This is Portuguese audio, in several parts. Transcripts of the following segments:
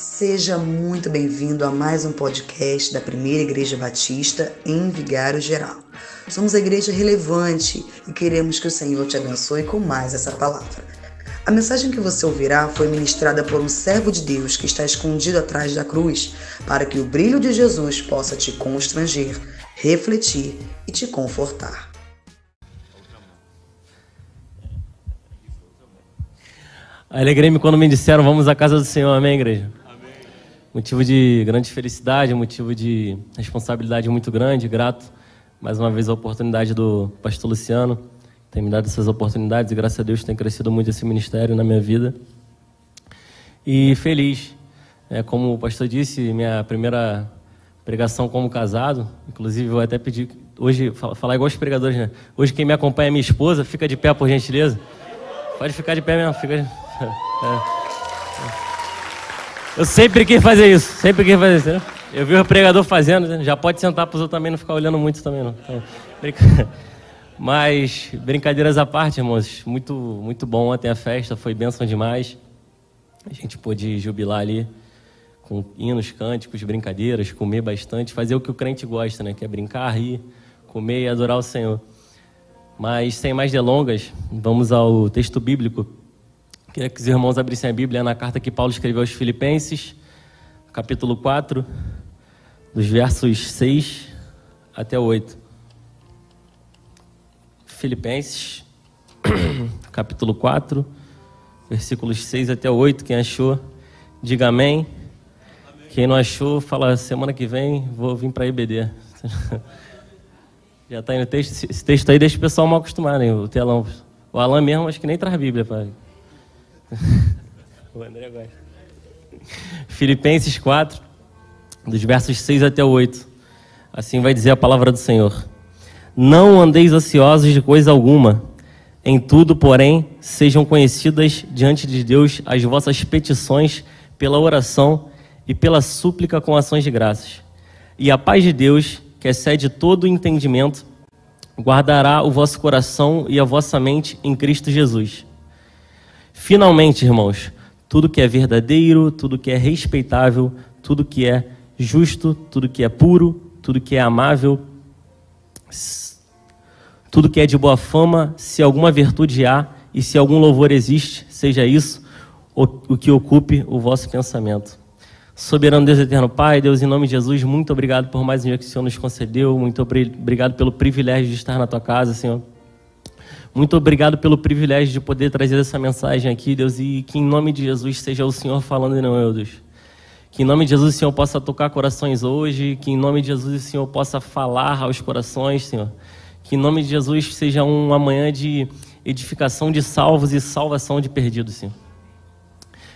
Seja muito bem-vindo a mais um podcast da Primeira Igreja Batista em Vigário Geral. Somos a igreja relevante e queremos que o Senhor te abençoe com mais essa palavra. A mensagem que você ouvirá foi ministrada por um servo de Deus que está escondido atrás da cruz, para que o brilho de Jesus possa te constranger, refletir e te confortar. Alegrei-me quando me disseram vamos à casa do Senhor, amém, igreja? Motivo de grande felicidade, motivo de responsabilidade muito grande, grato mais uma vez a oportunidade do pastor Luciano, tem me dado essas oportunidades e graças a Deus tem crescido muito esse ministério na minha vida. E feliz, é, como o pastor disse, minha primeira pregação como casado, inclusive eu até pedi hoje falar igual os pregadores, né? Hoje quem me acompanha é minha esposa, fica de pé por gentileza. Pode ficar de pé mesmo, fica. É. Eu sempre quis fazer isso, sempre quis fazer isso. Eu vi o pregador fazendo, né? já pode sentar para os outros também, não ficar olhando muito também não. Então, brinca... Mas, brincadeiras à parte, irmãos, muito, muito bom ontem a festa, foi bênção demais. A gente pôde jubilar ali com hinos, cânticos, brincadeiras, comer bastante, fazer o que o crente gosta, né? Que é brincar, rir, comer e adorar o Senhor. Mas, sem mais delongas, vamos ao texto bíblico Queria que os irmãos abrissem a Bíblia na carta que Paulo escreveu aos Filipenses, capítulo 4, dos versos 6 até 8. Filipenses, capítulo 4, versículos 6 até 8. Quem achou, diga amém. amém. Quem não achou, fala semana que vem vou vir para a IBD. Já está aí no texto. Esse texto aí deixa o pessoal mal acostumado, hein, o telão. O Alan mesmo acho que nem traz Bíblia para o André gosta. Filipenses 4, dos versos 6 até 8. Assim vai dizer a palavra do Senhor. Não andeis ansiosos de coisa alguma. Em tudo, porém, sejam conhecidas diante de Deus as vossas petições pela oração e pela súplica com ações de graças. E a paz de Deus, que excede todo o entendimento, guardará o vosso coração e a vossa mente em Cristo Jesus. Finalmente, irmãos, tudo que é verdadeiro, tudo que é respeitável, tudo que é justo, tudo que é puro, tudo que é amável, tudo que é de boa fama, se alguma virtude há e se algum louvor existe, seja isso o, que ocupe o vosso pensamento. Soberano Deus eterno Pai, Deus, em nome de Jesus, muito obrigado por mais um dia que o Senhor nos concedeu, muito obrigado pelo privilégio de estar na tua casa, Senhor. Muito obrigado pelo privilégio de poder trazer essa mensagem aqui, Deus, e que em nome de Jesus seja o Senhor falando e não eu, Deus. Que em nome de Jesus o Senhor possa tocar corações hoje, que em nome de Jesus o Senhor possa falar aos corações, Senhor. Que em nome de Jesus seja uma manhã de edificação de salvos e salvação de perdidos, Senhor.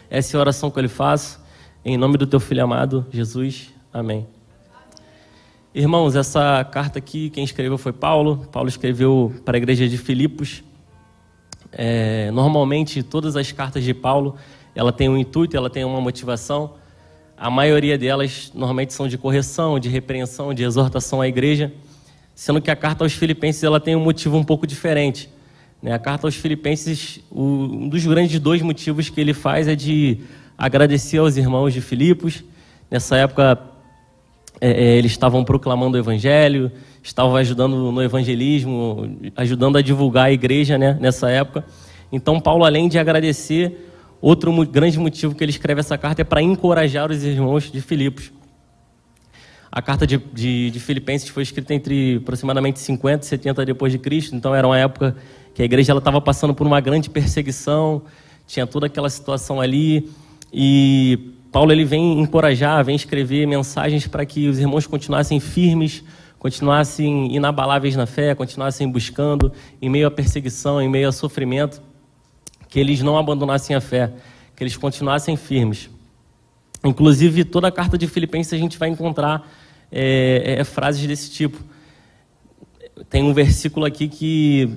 Essa é a oração que eu lhe faço, em nome do teu filho amado, Jesus. Amém. Irmãos, essa carta aqui, quem escreveu foi Paulo. Paulo escreveu para a igreja de Filipos. É, normalmente, todas as cartas de Paulo, ela tem um intuito, ela tem uma motivação. A maioria delas, normalmente, são de correção, de repreensão, de exortação à igreja. Sendo que a carta aos Filipenses, ela tem um motivo um pouco diferente. Né? A carta aos Filipenses, um dos grandes dois motivos que ele faz é de agradecer aos irmãos de Filipos. Nessa época, é, é, eles estavam proclamando o evangelho, estavam ajudando no evangelismo, ajudando a divulgar a igreja né, nessa época. Então, Paulo, além de agradecer, outro grande motivo que ele escreve essa carta é para encorajar os irmãos de Filipos. A carta de, de, de, Filipenses foi escrita entre aproximadamente 50 e 70 depois de Cristo, então era uma época que a igreja estava passando por uma grande perseguição, tinha toda aquela situação ali, e Paulo ele vem encorajar, vem escrever mensagens para que os irmãos continuassem firmes, continuassem inabaláveis na fé, continuassem buscando em meio à perseguição, em meio ao sofrimento, que eles não abandonassem a fé, que eles continuassem firmes. Inclusive, toda a carta de Filipenses a gente vai encontrar é, é, frases desse tipo. Tem um versículo aqui que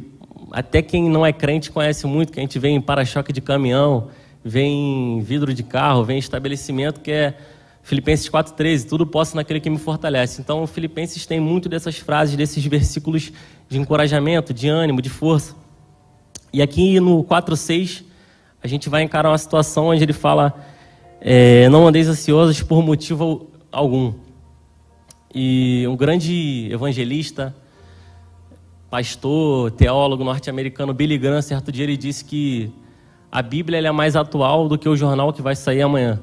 até quem não é crente conhece muito, que a gente vê em para-choque de caminhão, vem vidro de carro, vem estabelecimento, que é Filipenses 4,13, tudo posso naquele que me fortalece. Então, Filipenses tem muito dessas frases, desses versículos de encorajamento, de ânimo, de força. E aqui no 4,6, a gente vai encarar uma situação onde ele fala é, não andeis ansiosos por motivo algum. E um grande evangelista, pastor, teólogo norte-americano, Billy Graham, certo dia ele disse que a Bíblia é mais atual do que o jornal que vai sair amanhã.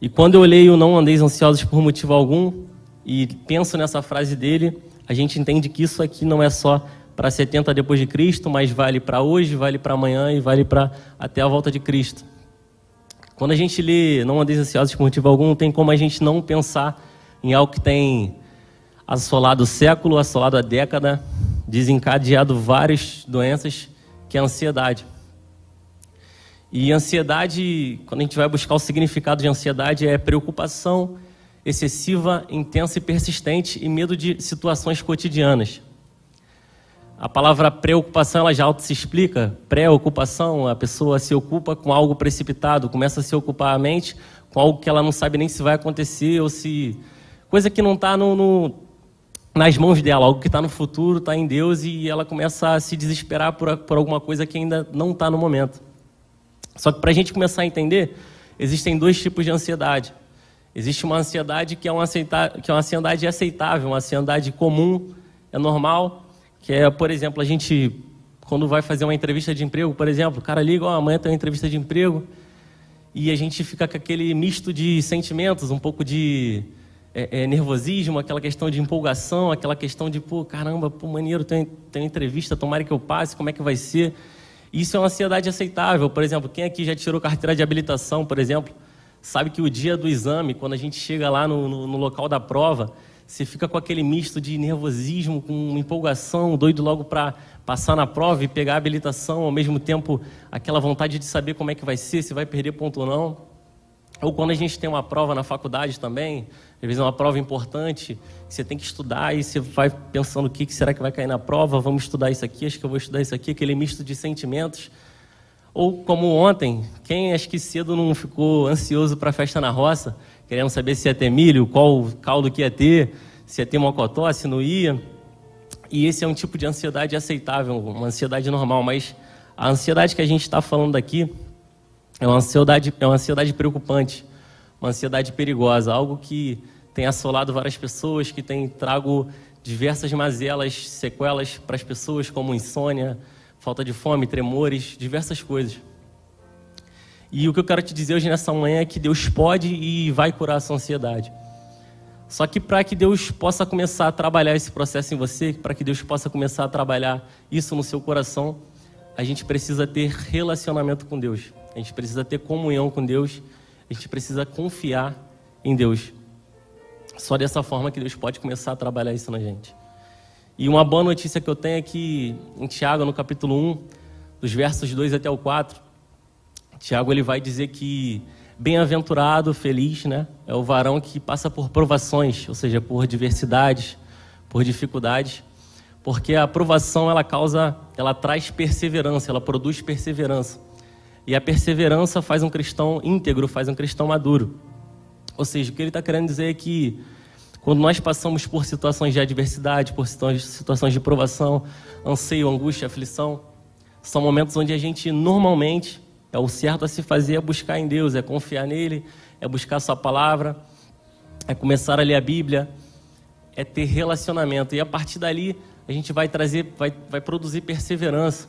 E quando eu leio Não Andeis Ansiosos por Motivo Algum e penso nessa frase dele, a gente entende que isso aqui não é só para 70 depois de Cristo, mas vale para hoje, vale para amanhã e vale para até a volta de Cristo. Quando a gente lê Não Andeis Ansiosos por Motivo Algum, não tem como a gente não pensar em algo que tem assolado o século, assolado a década, desencadeado várias doenças, que é a ansiedade. E ansiedade, quando a gente vai buscar o significado de ansiedade, é preocupação excessiva, intensa e persistente e medo de situações cotidianas. A palavra preocupação ela já auto se explica. Preocupação, a pessoa se ocupa com algo precipitado, começa a se ocupar a mente com algo que ela não sabe nem se vai acontecer ou se coisa que não está no, no, nas mãos dela, algo que está no futuro, está em Deus e ela começa a se desesperar por, por alguma coisa que ainda não está no momento. Só que para a gente começar a entender, existem dois tipos de ansiedade. Existe uma ansiedade que é uma, aceita, que é uma ansiedade aceitável, uma ansiedade comum, é normal, que é, por exemplo, a gente, quando vai fazer uma entrevista de emprego, por exemplo, o cara liga, oh, amanhã tem uma entrevista de emprego, e a gente fica com aquele misto de sentimentos, um pouco de é, é, nervosismo, aquela questão de empolgação, aquela questão de, pô, caramba, pô, maneiro, tem, tem entrevista, tomara que eu passe, como é que vai ser? Isso é uma ansiedade aceitável. Por exemplo, quem aqui já tirou carteira de habilitação, por exemplo, sabe que o dia do exame, quando a gente chega lá no, no, no local da prova, você fica com aquele misto de nervosismo, com empolgação, doido logo para passar na prova e pegar a habilitação, ao mesmo tempo aquela vontade de saber como é que vai ser, se vai perder ponto ou não. Ou quando a gente tem uma prova na faculdade também, às vezes é uma prova importante, você tem que estudar e você vai pensando o que será que vai cair na prova, vamos estudar isso aqui, acho que eu vou estudar isso aqui, aquele misto de sentimentos. Ou como ontem, quem acho que cedo não ficou ansioso para a festa na roça, querendo saber se ia ter milho, qual caldo que ia ter, se ia ter mocotó, se não ia. E esse é um tipo de ansiedade aceitável, uma ansiedade normal, mas a ansiedade que a gente está falando aqui é uma ansiedade, é uma ansiedade preocupante, uma ansiedade perigosa, algo que tem assolado várias pessoas, que tem trago diversas mazelas, sequelas para as pessoas, como insônia, falta de fome, tremores, diversas coisas. E o que eu quero te dizer hoje nessa manhã é que Deus pode e vai curar essa ansiedade. Só que para que Deus possa começar a trabalhar esse processo em você, para que Deus possa começar a trabalhar isso no seu coração, a gente precisa ter relacionamento com Deus. A gente precisa ter comunhão com Deus. A gente precisa confiar em Deus. Só dessa forma que Deus pode começar a trabalhar isso na gente. E uma boa notícia que eu tenho é que em Tiago, no capítulo 1, dos versos 2 até o 4, Tiago ele vai dizer que bem-aventurado, feliz, né, é o varão que passa por provações, ou seja, por diversidades, por dificuldades, porque a aprovação ela causa, ela traz perseverança, ela produz perseverança. E a perseverança faz um cristão íntegro, faz um cristão maduro. Ou seja, o que ele está querendo dizer é que quando nós passamos por situações de adversidade, por situações de provação, anseio, angústia, aflição, são momentos onde a gente normalmente é o certo a se fazer é buscar em Deus, é confiar nele, é buscar a sua palavra, é começar a ler a Bíblia, é ter relacionamento. E a partir dali a gente vai trazer, vai, vai produzir perseverança.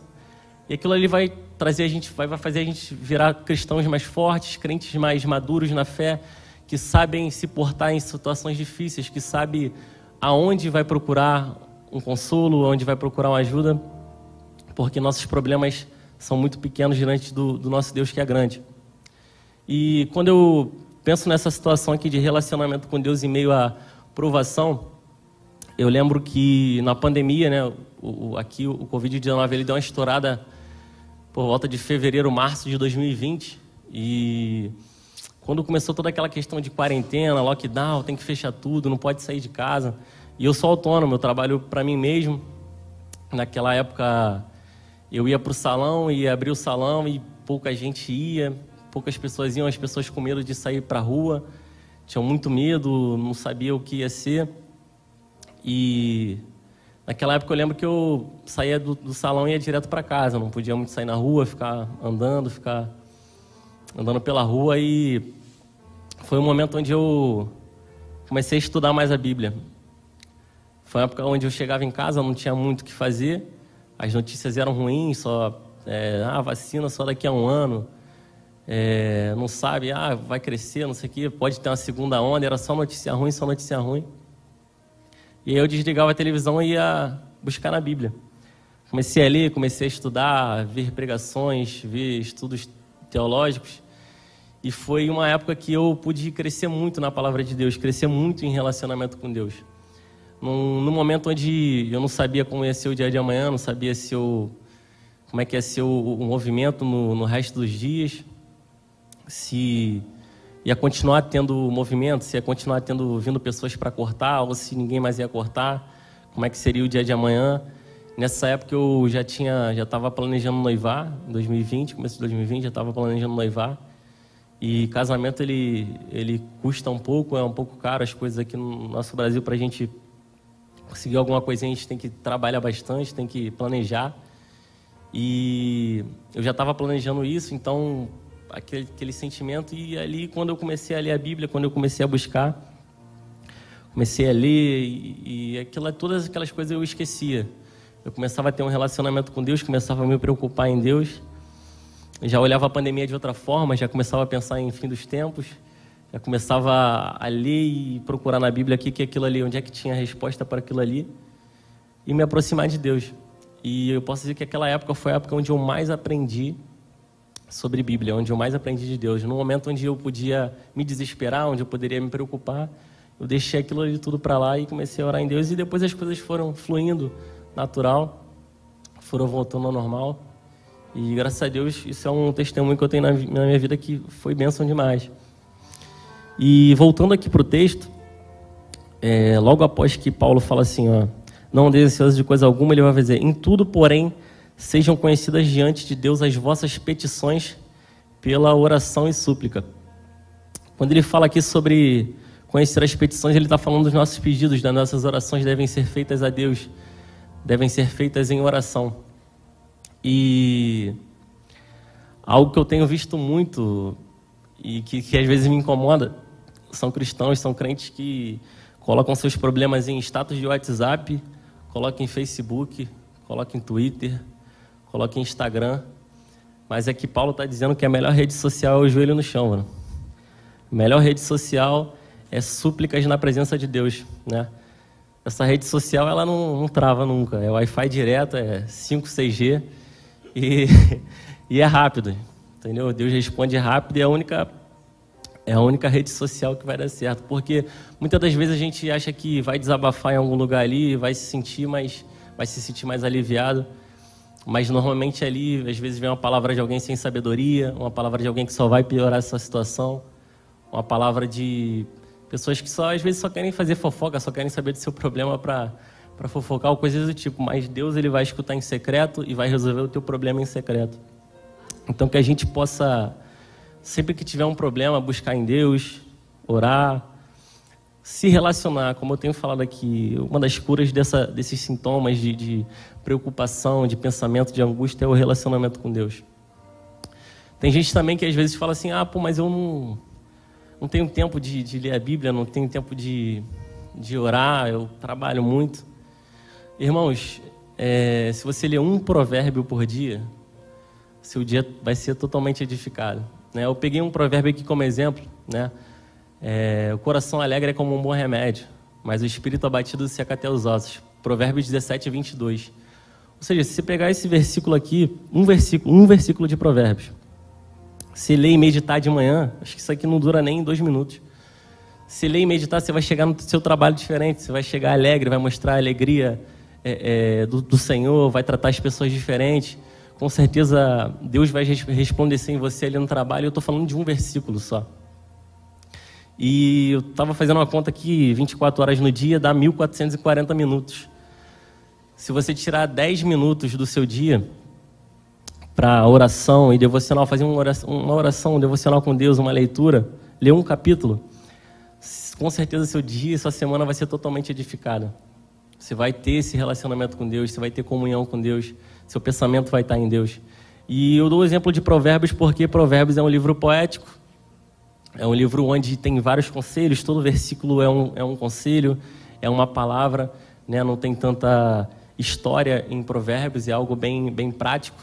E aquilo ali vai trazer a gente, vai fazer a gente virar cristãos mais fortes, crentes mais maduros na fé, que sabem se portar em situações difíceis, que sabe aonde vai procurar um consolo, aonde vai procurar uma ajuda, porque nossos problemas são muito pequenos diante do, do nosso Deus que é grande. E quando eu penso nessa situação aqui de relacionamento com Deus em meio à provação, eu lembro que na pandemia, né, o, aqui o Covid-19 ele deu uma estourada por volta de fevereiro, março de 2020. E quando começou toda aquela questão de quarentena, lockdown, tem que fechar tudo, não pode sair de casa. E eu sou autônomo, eu trabalho para mim mesmo. Naquela época eu ia para o salão e abria o salão e pouca gente ia, poucas pessoas iam, as pessoas com medo de sair para a rua, tinham muito medo, não sabia o que ia ser. E Naquela época eu lembro que eu saía do, do salão e ia direto para casa, não podia muito sair na rua, ficar andando, ficar andando pela rua. E foi um momento onde eu comecei a estudar mais a Bíblia. Foi uma época onde eu chegava em casa, não tinha muito o que fazer, as notícias eram ruins, só é, ah, vacina só daqui a um ano, é, não sabe, ah, vai crescer, não sei o quê, pode ter uma segunda onda, era só notícia ruim, só notícia ruim. E aí eu desligava a televisão e ia buscar na Bíblia. Comecei a ler, comecei a estudar, ver pregações, ver estudos teológicos. E foi uma época que eu pude crescer muito na palavra de Deus, crescer muito em relacionamento com Deus. Num, num momento onde eu não sabia como ia ser o dia de amanhã, não sabia se eu, como é que ia ser o, o movimento no, no resto dos dias, se ia continuar tendo movimento, se ia continuar tendo vindo pessoas para cortar ou se ninguém mais ia cortar, como é que seria o dia de amanhã. Nessa época eu já tinha, já estava planejando noivar, em 2020, começo de 2020, já estava planejando noivar. E casamento ele, ele custa um pouco, é um pouco caro as coisas aqui no nosso Brasil para a gente conseguir alguma coisa a gente tem que trabalhar bastante, tem que planejar. E eu já estava planejando isso, então aquele, aquele sentimento e ali quando eu comecei a ler a Bíblia, quando eu comecei a buscar, comecei a ler e, e aquilo, todas aquelas coisas eu esquecia. Eu começava a ter um relacionamento com Deus, começava a me preocupar em Deus já olhava a pandemia de outra forma, já começava a pensar em fim dos tempos, já começava a ler e procurar na Bíblia aqui que aquilo ali, onde é que tinha a resposta para aquilo ali, e me aproximar de Deus. E eu posso dizer que aquela época foi a época onde eu mais aprendi sobre Bíblia, onde eu mais aprendi de Deus. No momento onde eu podia me desesperar, onde eu poderia me preocupar, eu deixei aquilo ali tudo para lá e comecei a orar em Deus. E depois as coisas foram fluindo natural, foram voltando ao normal. E graças a Deus, isso é um testemunho que eu tenho na, minha vida que foi bênção demais. E voltando aqui para o texto, é, logo após que Paulo fala assim, ó, não ansiosos de coisa alguma, ele vai dizer, em tudo, porém, sejam conhecidas diante de Deus as vossas petições pela oração e súplica. Quando ele fala aqui sobre conhecer as petições, ele está falando dos nossos pedidos, das nossas orações devem ser feitas a Deus, devem ser feitas em oração. E algo que eu tenho visto muito e que, que às vezes me incomoda são cristãos, são crentes que colocam seus problemas em status de WhatsApp, colocam em Facebook, colocam em Twitter, colocam em Instagram. Mas é que Paulo está dizendo que a melhor rede social é o joelho no chão, mano. A melhor rede social é súplicas na presença de Deus, né? Essa rede social, ela não, não trava nunca. É Wi-Fi direto, é 5, 6G. E, e é rápido, entendeu? Deus responde rápido e é a única é a única rede social que vai dar certo, porque muitas das vezes a gente acha que vai desabafar em algum lugar ali, vai se sentir mais vai se sentir mais aliviado, mas normalmente ali às vezes vem uma palavra de alguém sem sabedoria, uma palavra de alguém que só vai piorar essa situação, uma palavra de pessoas que só às vezes só querem fazer fofoca, só querem saber do seu problema para para fofocar ou coisas do tipo, mas Deus ele vai escutar em secreto e vai resolver o teu problema em secreto. Então que a gente possa sempre que tiver um problema buscar em Deus, orar, se relacionar, como eu tenho falado aqui, uma das curas dessa, desses sintomas de, de preocupação, de pensamento, de angústia é o relacionamento com Deus. Tem gente também que às vezes fala assim, ah, pô, mas eu não, não tenho tempo de, de ler a Bíblia, não tenho tempo de, de orar, eu trabalho muito. Irmãos, é, se você ler um provérbio por dia, seu dia vai ser totalmente edificado. Né? Eu peguei um provérbio aqui como exemplo, né? É, o coração alegre é como um bom remédio, mas o espírito abatido seca até os ossos. Provérbios 17, 22. Ou seja, se você pegar esse versículo aqui, um versículo, um versículo de provérbios, se ler e meditar de manhã, acho que isso aqui não dura nem dois minutos. Se ler e meditar, você vai chegar no seu trabalho diferente, você vai chegar alegre, vai mostrar alegria, é, é, do, do, Senhor, vai tratar as pessoas diferentes. Com certeza Deus vai resplandecer em você ali no trabalho. Eu estou falando de um versículo só. E eu estava fazendo uma conta aqui, 24 horas no dia dá 1.440 minutos. Se você tirar 10 minutos do seu dia para oração e devocional, fazer uma oração, uma oração, devocional com Deus, uma leitura, ler um capítulo, com certeza seu dia, sua semana vai ser totalmente edificada. Você vai ter esse relacionamento com Deus, você vai ter comunhão com Deus, seu pensamento vai estar em Deus. E eu dou o exemplo de Provérbios porque Provérbios é um livro poético, É um livro onde tem vários conselhos, todo versículo é um, é um conselho, é uma palavra, né? não tem tanta história em provérbios, é algo bem, bem prático.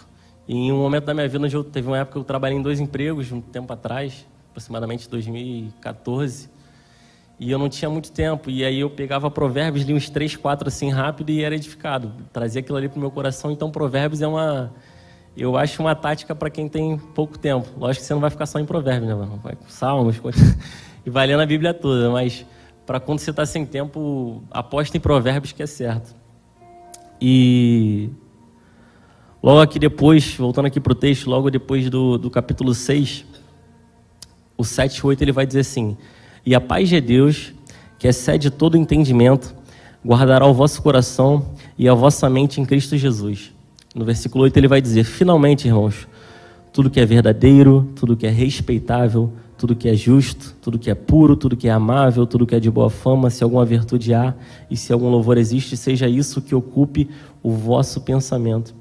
E em um momento da minha vida, onde eu teve uma época que eu trabalhei em dois empregos, um tempo atrás, aproximadamente 2014, e eu não tinha muito tempo. E aí eu pegava provérbios, li uns três, quatro assim rápido e era edificado. Trazia aquilo ali para o meu coração. Então, provérbios é uma, eu acho uma tática para quem tem pouco tempo. Lógico que você não vai ficar só em provérbios, né, mano? Vai com salmos e vai lendo a Bíblia toda, mas para quando você está sem tempo, aposta em provérbios que é certo. E logo aqui depois, voltando aqui para o texto, logo depois do, do capítulo 6, o 7 e 8, ele vai dizer assim: E a paz de Deus, que excede todo entendimento, guardará o vosso coração e a vossa mente em Cristo Jesus. No versículo 8 ele vai dizer: Finalmente, irmãos, tudo que é verdadeiro, tudo que é respeitável, tudo que é justo, tudo que é puro, tudo que é amável, tudo que é de boa fama, se alguma virtude há e se algum louvor existe, seja isso que ocupe o vosso pensamento.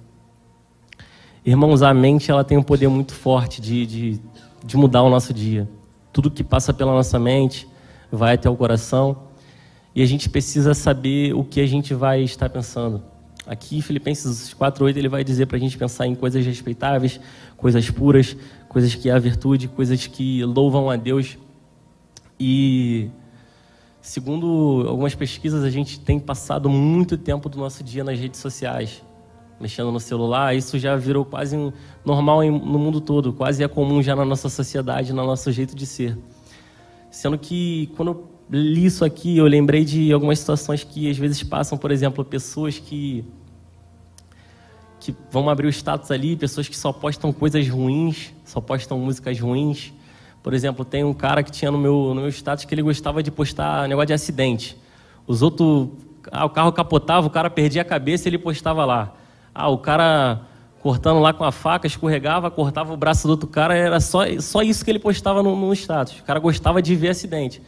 Irmãos, a mente ela tem um poder muito forte de, de de mudar o nosso dia. Tudo que passa pela nossa mente vai até o coração e a gente precisa saber o que a gente vai estar pensando. Aqui, Filipenses 4:8, ele vai dizer para a gente pensar em coisas respeitáveis, coisas puras, coisas que há virtude, coisas que louvam a Deus. E segundo algumas pesquisas, a gente tem passado muito tempo do nosso dia nas redes sociais mexendo no celular, isso já virou quase normal no mundo todo, quase é comum já na nossa sociedade, no nosso jeito de ser. Sendo que quando eu li isso aqui, eu lembrei de algumas situações que às vezes passam, por exemplo, pessoas que que vão abrir o status ali, pessoas que só postam coisas ruins, só postam músicas ruins. Por exemplo, tem um cara que tinha no meu, no meu status que ele gostava de postar negócio de acidente. Os outros, ah, o carro capotava, o cara perdia a cabeça e ele postava lá. Ah, o cara cortando lá com a faca, escorregava, cortava o braço do outro cara, era só, só isso que ele postava no, no status. O cara gostava de ver acidente.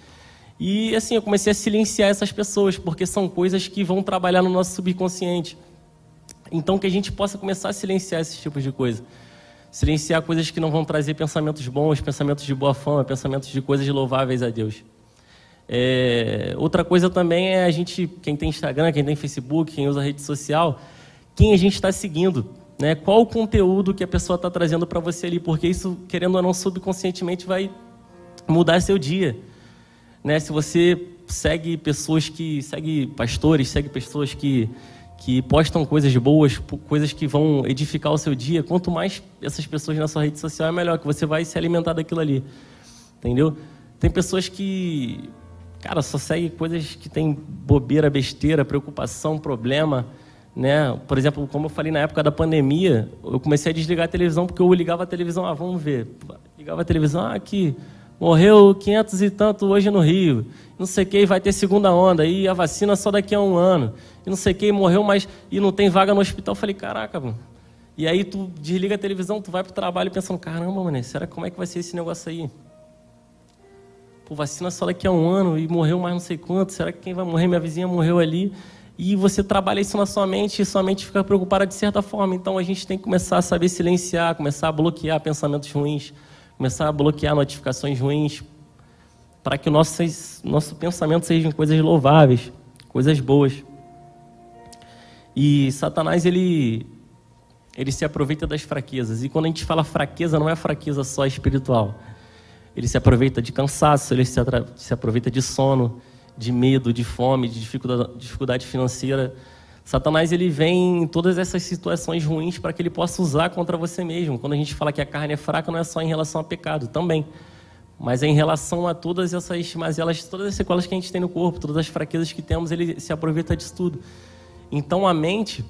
E assim, eu comecei a silenciar essas pessoas, porque são coisas que vão trabalhar no nosso subconsciente. Então, que a gente possa começar a silenciar esses tipos de coisa. Silenciar coisas que não vão trazer pensamentos bons, pensamentos de boa fama, pensamentos de coisas louváveis a Deus. É, outra coisa também é a gente, quem tem Instagram, quem tem Facebook, quem usa rede social, quem a gente está seguindo, né? Qual o conteúdo que a pessoa está trazendo para você ali, porque isso, querendo ou não, subconscientemente vai mudar seu dia, né? Se você segue pessoas que segue pastores, segue pessoas que que postam coisas boas, coisas que vão edificar o seu dia, quanto mais essas pessoas na sua rede social é melhor, que você vai se alimentar daquilo ali. Entendeu? Tem pessoas que, cara, só seguem coisas que tem bobeira, besteira, preocupação, problema. Né? Por exemplo, como eu falei na época da pandemia, eu comecei a desligar a televisão porque eu ligava a televisão, ah, vamos ver. Ligava a televisão, ah, aqui, morreu 500 e tanto hoje no Rio. Não sei quem vai ter segunda onda, e a vacina só daqui a um ano. E não sei quem morreu, mas e não tem vaga no hospital. Eu falei, caraca, mano. E aí tu desliga a televisão, tu vai pro trabalho pensando, caramba, mano, será como é que vai ser esse negócio aí? Pô, vacina só daqui a um ano e morreu mais não sei quanto. Será que quem vai morrer? Minha vizinha morreu ali e você trabalha isso na sua mente e sua mente fica preocupada de certa forma. Então a gente tem que começar a saber silenciar, começar a bloquear pensamentos ruins, começar a bloquear notificações ruins, para que o nosso, nosso pensamento seja coisas louváveis, coisas boas. E Satanás, ele, ele se aproveita das fraquezas. E quando a gente fala fraqueza, não é fraqueza só espiritual. Ele se aproveita de cansaço, ele se, se aproveita de sono, de medo, de fome, de dificuldade, dificuldade financeira. Satanás ele vem em todas essas situações ruins para que ele possa usar contra você mesmo. Quando a gente fala que a carne é fraca, não é só em relação ao pecado, também. Mas é em relação a todas essas mazelas, todas as sequelas que a gente tem no corpo, todas as fraquezas que temos, ele se aproveita disso tudo. Então a mente,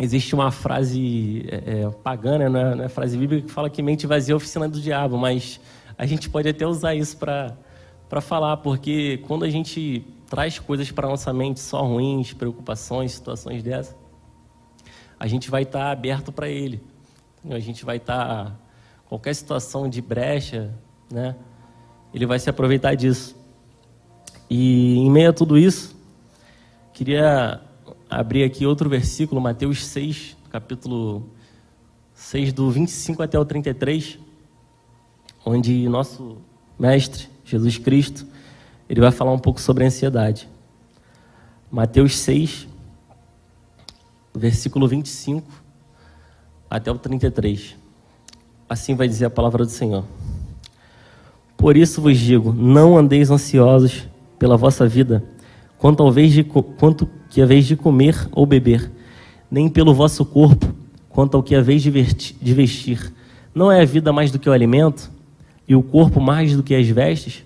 existe uma frase é, é, pagã, né? não, é, não é frase bíblica, que fala que mente vazia é a oficina do diabo, mas a gente pode até usar isso para falar, porque quando a gente traz coisas para nossa mente só ruins, preocupações, situações dessas, a gente vai estar tá aberto para ele. A gente vai estar tá, qualquer situação de brecha, né? Ele vai se aproveitar disso. E em meio a tudo isso, queria abrir aqui outro versículo, Mateus 6, capítulo 6 do 25 até o 33, onde nosso mestre, Jesus Cristo, ele vai falar um pouco sobre a ansiedade. Mateus 6, versículo 25 até o 33. Assim vai dizer a palavra do Senhor. Por isso vos digo: não andeis ansiosos pela vossa vida, quanto, ao vez de, quanto que a vez de comer ou beber, nem pelo vosso corpo, quanto ao que a vez de vestir. Não é a vida mais do que o alimento, e o corpo mais do que as vestes?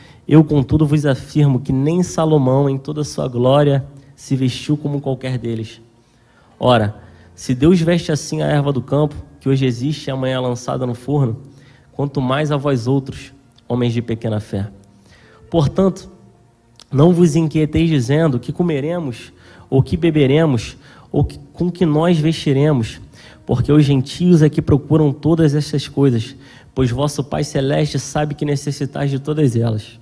Eu, contudo, vos afirmo que nem Salomão, em toda a sua glória, se vestiu como qualquer deles. Ora, se Deus veste assim a erva do campo, que hoje existe e amanhã é lançada no forno, quanto mais a vós outros, homens de pequena fé. Portanto, não vos inquieteis dizendo que comeremos, ou que beberemos, ou que, com que nós vestiremos, porque os gentios é que procuram todas essas coisas, pois vosso Pai Celeste sabe que necessitais de todas elas.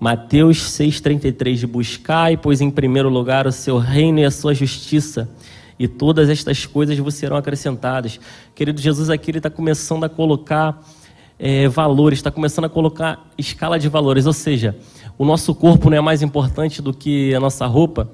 Mateus 6,33: Buscai, pois em primeiro lugar o seu reino e a sua justiça, e todas estas coisas vos serão acrescentadas. Querido Jesus, aqui ele está começando a colocar é, valores, está começando a colocar escala de valores, ou seja, o nosso corpo não é mais importante do que a nossa roupa,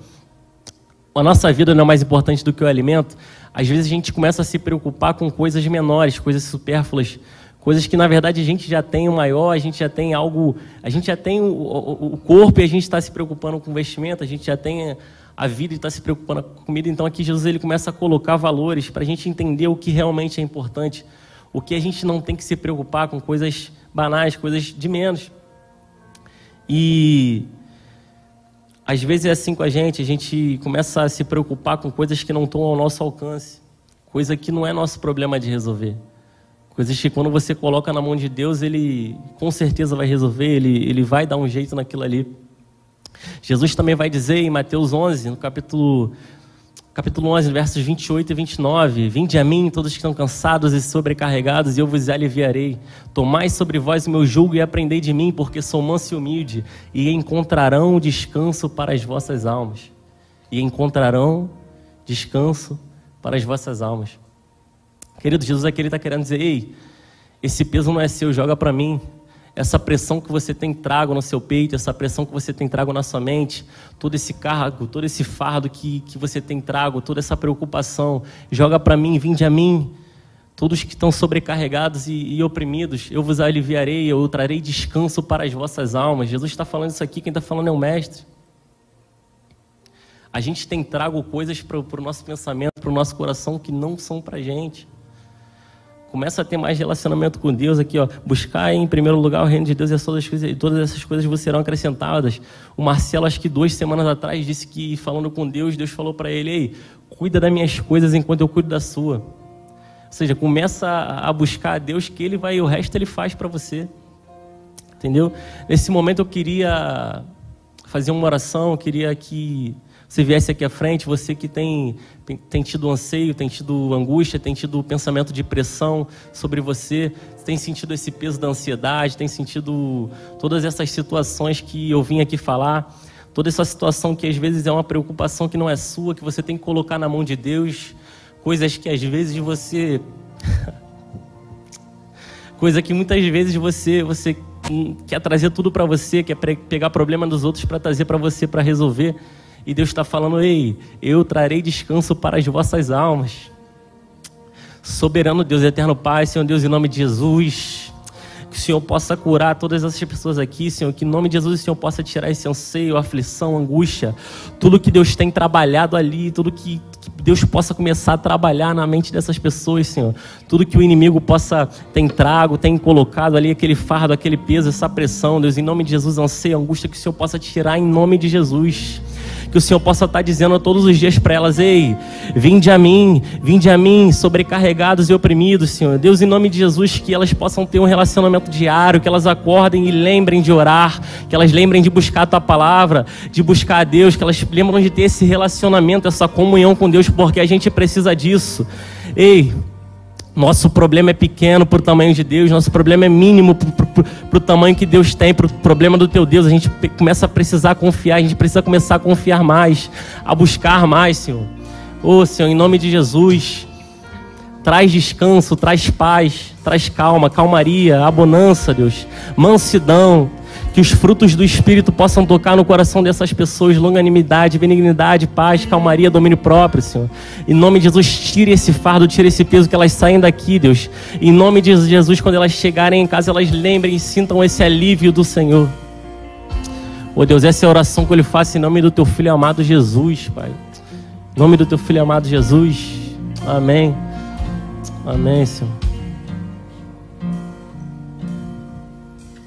a nossa vida não é mais importante do que o alimento. Às vezes a gente começa a se preocupar com coisas menores, coisas supérfluas, coisas que na verdade a gente já tem o maior, a gente já tem algo, a gente já tem o, o, o corpo e a gente está se preocupando com o vestimento, a gente já tem a vida e está se preocupando com a comida. Então aqui Jesus ele começa a colocar valores para a gente entender o que realmente é importante, o que a gente não tem que se preocupar com coisas banais, coisas de menos. E às vezes é assim com a gente, a gente começa a se preocupar com coisas que não estão ao nosso alcance, coisa que não é nosso problema de resolver. Coisas que quando você coloca na mão de Deus, Ele com certeza vai resolver, Ele, ele vai dar um jeito naquilo ali. Jesus também vai dizer em Mateus 11, no capítulo, capítulo 11, versos 28 e 29, Vinde a mim todos que estão cansados e sobrecarregados, e eu vos aliviarei. Tomai sobre vós o meu jugo e aprendei de mim, porque sou manso e humilde, e encontrarão descanso para as vossas almas. E encontrarão descanso para as vossas almas. Querido, Jesus aqui ele está querendo dizer: ei, esse peso não é seu, joga para mim. Essa pressão que você tem trago no seu peito, essa pressão que você tem trago na sua mente, todo esse cargo, todo esse fardo que, que você tem trago, toda essa preocupação, joga para mim, vinde a mim. Todos que estão sobrecarregados e, e, oprimidos, eu vos aliviarei, eu trarei descanso para as vossas almas. Jesus está falando isso aqui, quem está falando é o Mestre. A gente tem trago coisas para o nosso pensamento, para o nosso coração que não são para a gente. Começa a ter mais relacionamento com Deus aqui, ó. Buscar em primeiro lugar o reino de Deus e todas, coisas, todas essas coisas serão acrescentadas. O Marcelo, acho que duas semanas atrás, disse que falando com Deus, Deus falou para ele: Ei, cuida das minhas coisas enquanto eu cuido da sua. Ou seja, começa a buscar a Deus que Ele vai, o resto Ele faz para você. Entendeu? Nesse momento eu queria fazer uma oração, eu queria que você viesse aqui à frente, você que tem, tem tido anseio, tem tido angústia, tem tido pensamento de pressão sobre você, tem sentido esse peso da ansiedade, tem sentido todas essas situações que eu vim aqui falar, toda essa situação que às vezes é uma preocupação que não é sua, que você tem que colocar na mão de Deus, coisas que às vezes você. coisa que muitas vezes você, você quer trazer tudo para você, quer pegar problema dos outros para trazer para você para resolver. E Deus está falando: Ei, eu trarei descanso para as vossas almas. Soberano Deus, eterno Pai, Senhor Deus, em nome de Jesus. Que o Senhor possa curar todas essas pessoas aqui, Senhor. Que em nome de Jesus o Senhor possa tirar esse anseio, aflição, angústia. Tudo que Deus tem trabalhado ali, tudo que, que Deus possa começar a trabalhar na mente dessas pessoas, Senhor. Tudo que o inimigo possa ter trago, tem colocado ali, aquele fardo, aquele peso, essa pressão, Deus. Em nome de Jesus, anseio, angústia, que o Senhor possa tirar em nome de Jesus que o Senhor possa estar dizendo todos os dias para elas: Ei, Vinde a mim, vinde a mim, sobrecarregados e oprimidos, Senhor. Deus, em nome de Jesus, que elas possam ter um relacionamento diário, que elas acordem e lembrem de orar, que elas lembrem de buscar a tua palavra, de buscar a Deus, que elas lembrem de ter esse relacionamento, essa comunhão com Deus, porque a gente precisa disso. Ei, nosso problema é pequeno para o tamanho de Deus, nosso problema é mínimo para o tamanho que Deus tem, para o problema do teu Deus. A gente começa a precisar confiar, a gente precisa começar a confiar mais, a buscar mais, Senhor. Ô oh, Senhor, em nome de Jesus, traz descanso, traz paz, traz calma, calmaria, abundância, Deus, mansidão que os frutos do Espírito possam tocar no coração dessas pessoas, longanimidade, benignidade, paz, calmaria, domínio próprio, Senhor. Em nome de Jesus, tire esse fardo, tire esse peso, que elas saem daqui, Deus. Em nome de Jesus, quando elas chegarem em casa, elas lembrem e sintam esse alívio do Senhor. Oh Deus, essa é a oração que eu lhe faço em nome do teu filho amado Jesus, Pai. Em nome do teu filho amado Jesus. Amém. Amém, Senhor.